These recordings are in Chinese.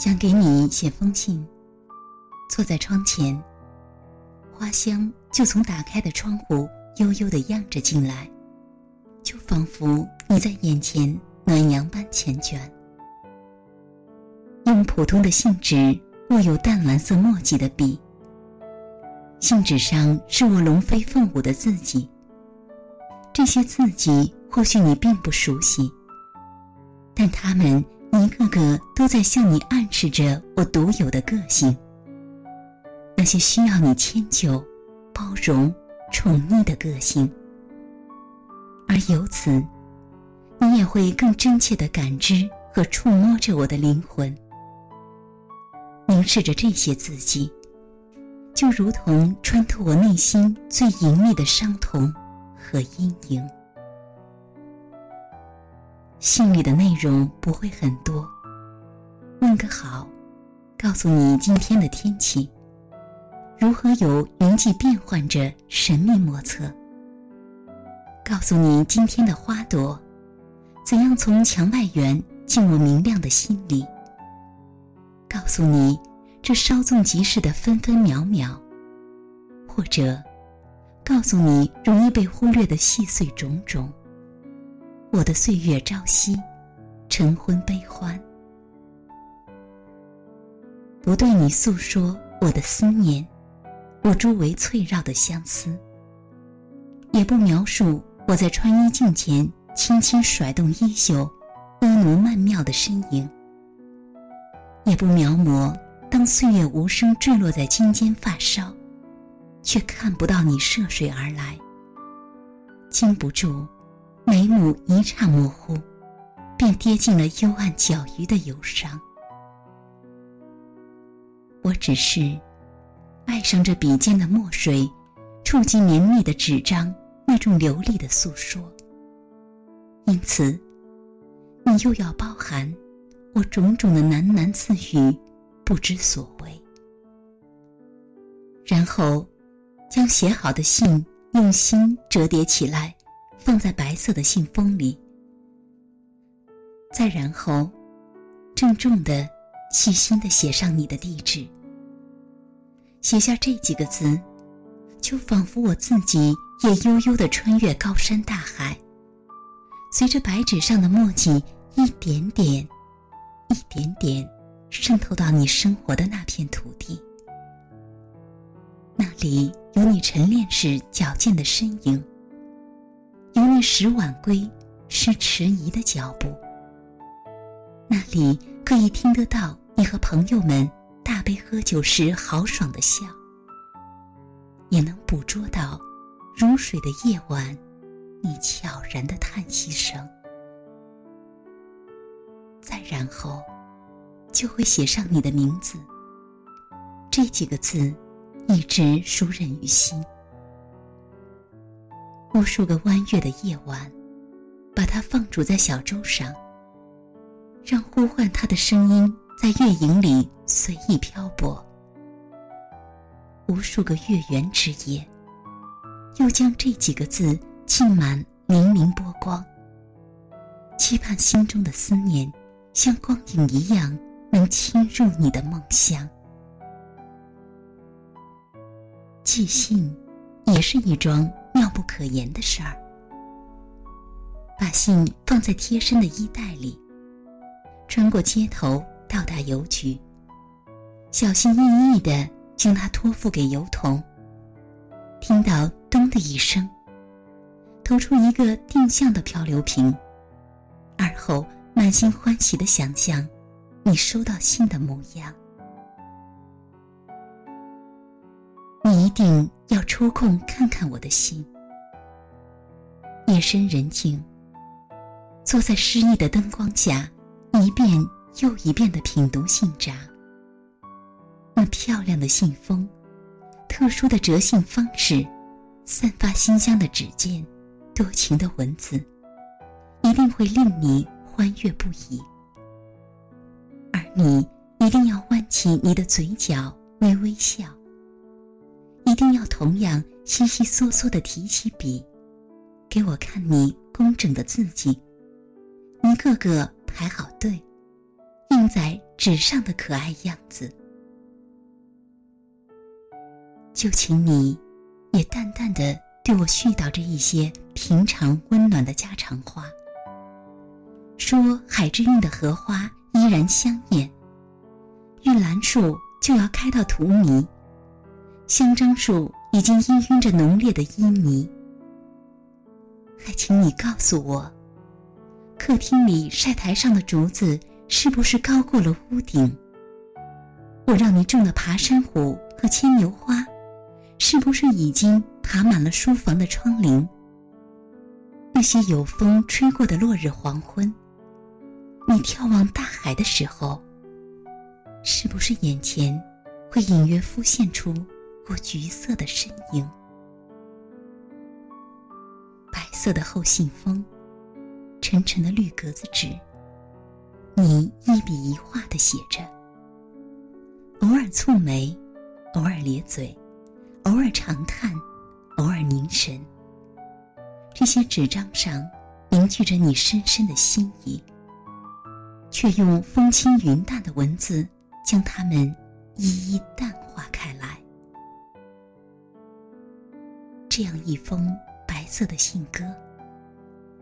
想给你写封信。坐在窗前，花香就从打开的窗户悠悠地漾着进来，就仿佛你在眼前暖阳般缱绻。用普通的信纸，握有淡蓝色墨迹的笔。信纸上是我龙飞凤舞的字迹。这些字迹或许你并不熟悉，但它们一个个都在向你暗示着我独有的个性。那些需要你迁就、包容、宠溺的个性，而由此，你也会更真切的感知和触摸着我的灵魂。凝视着这些字迹，就如同穿透我内心最隐秘的伤痛和阴影。信里的内容不会很多，问个好，告诉你今天的天气。如何有云际变换着神秘莫测？告诉你今天的花朵，怎样从墙外缘进我明亮的心里？告诉你这稍纵即逝的分分秒秒，或者告诉你容易被忽略的细碎种种。我的岁月朝夕，晨昏悲欢，不对你诉说我的思念。我周围翠绕的相思，也不描述我在穿衣镜前轻轻甩动衣袖、婀娜曼妙的身影，也不描摹当岁月无声坠落在襟间发梢，却看不到你涉水而来，禁不住眉目一刹模糊，便跌进了幽暗搅鱼的忧伤。我只是。爱上这笔尖的墨水，触及绵密的纸张，那种流利的诉说。因此，你又要包含我种种的喃喃自语，不知所谓。然后，将写好的信用心折叠起来，放在白色的信封里。再然后，郑重的、细心的写上你的地址。写下这几个字，就仿佛我自己也悠悠的穿越高山大海，随着白纸上的墨迹一点点、一点点渗透到你生活的那片土地。那里有你晨练时矫健的身影，有你拾晚归是迟疑的脚步。那里可以听得到你和朋友们。大杯喝酒时豪爽的笑，也能捕捉到如水的夜晚，你悄然的叹息声。再然后，就会写上你的名字。这几个字，一直熟稔于心。无数个弯月的夜晚，把它放逐在小舟上，让呼唤它的声音。在月影里随意漂泊，无数个月圆之夜，又将这几个字浸满粼粼波光，期盼心中的思念像光影一样能侵入你的梦乡。寄信也是一桩妙不可言的事儿，把信放在贴身的衣袋里，穿过街头。到达邮局，小心翼翼的将它托付给邮筒。听到“咚”的一声，投出一个定向的漂流瓶，而后满心欢喜的想象你收到信的模样。你一定要抽空看看我的信。夜深人静，坐在诗意的灯光下，一遍。又一遍的品读信札，那漂亮的信封，特殊的折信方式，散发馨香的纸笺，多情的文字，一定会令你欢悦不已。而你一定要弯起你的嘴角，微微笑。一定要同样悉悉嗦嗦的提起笔，给我看你工整的字迹，一个个排好队。印在纸上的可爱样子。就请你，也淡淡的对我絮叨着一些平常温暖的家常话，说海之韵的荷花依然香艳，玉兰树就要开到荼蘼，香樟树已经氤氲着浓烈的旖旎。还请你告诉我，客厅里晒台上的竹子是不是高过了屋顶？我让你种的爬山虎和牵牛花。是不是已经爬满了书房的窗棂？那些有风吹过的落日黄昏，你眺望大海的时候，是不是眼前会隐约浮现出我橘色的身影？色的厚信封，沉沉的绿格子纸，你一笔一画的写着，偶尔蹙眉，偶尔咧嘴。偶尔长叹，偶尔凝神。这些纸张上凝聚着你深深的心意，却用风轻云淡的文字将它们一一淡化开来。这样一封色的信鸽，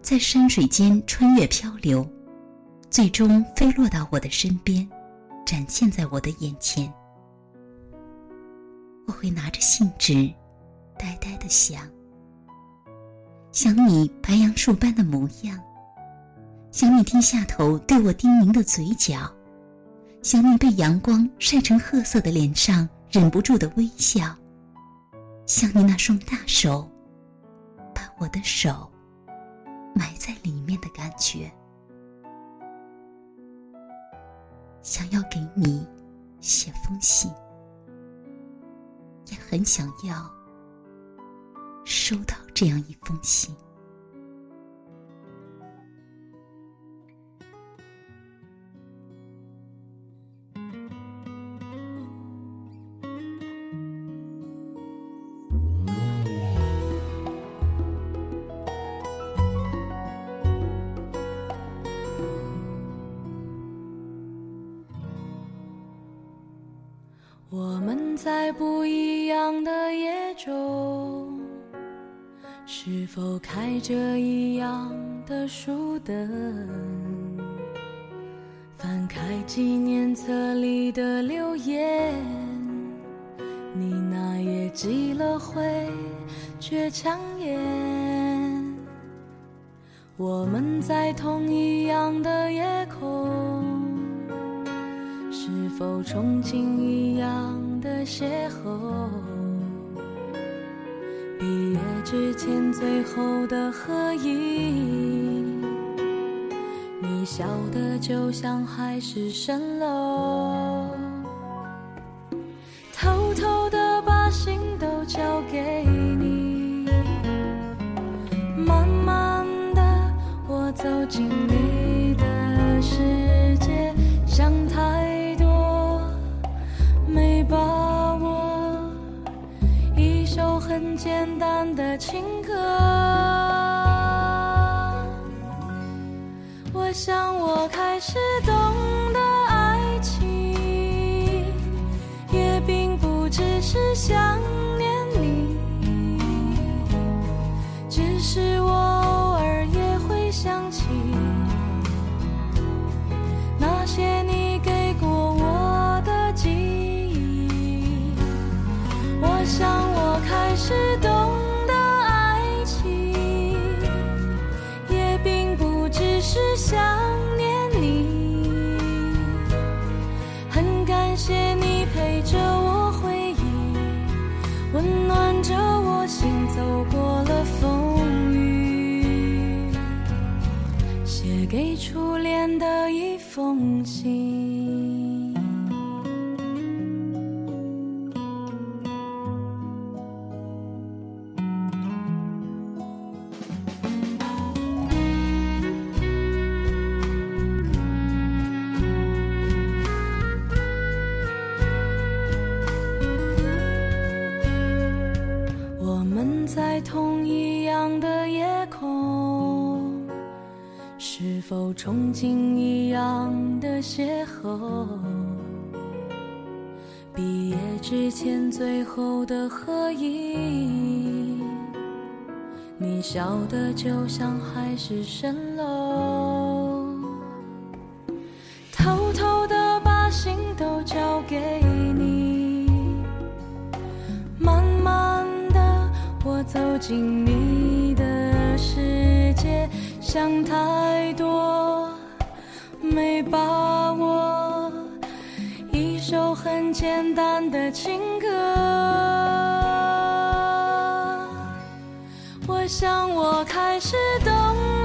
在山水间穿越漂流，最终飞落到我的身边，展现在我的眼前。我会拿着信纸，呆呆的想，想你白杨树般的模样，想你低下头对我叮咛的嘴角，想你被阳光晒成褐色的脸上忍不住的微笑，想你那双大手，我的手埋在里面的感觉，想要给你写封信。也很想要收到这样一封信。在不一样的夜中，是否开着一样的书灯？翻开纪念册里的留言，你那页积了灰却抢眼。我们在同一样的夜空。是否憧憬一样的邂逅？毕业之前最后的合影，你笑得就像海市蜃楼，偷偷的把心都交给你，慢慢的我走进简单的情歌，我想我开始懂给初恋的一封信。是否憧憬一样的邂逅？毕业之前最后的合影，你笑得就像海市蜃楼，偷偷的把心都交给你，慢慢的我走进你，想太多没把握。一首很简单的情歌，我想我开始懂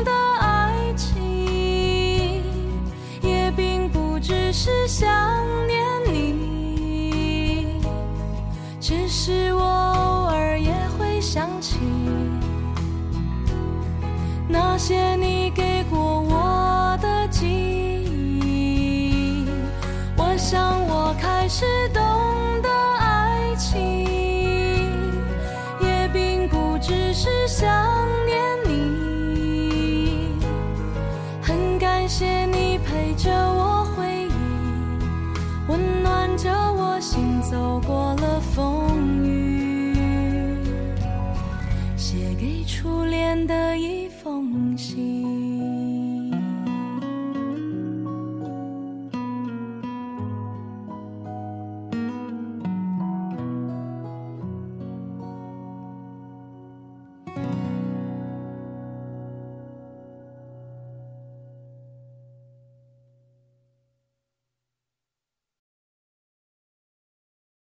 得爱情，也并不只是想念你，只是我偶尔也会想起那些你给过我。心。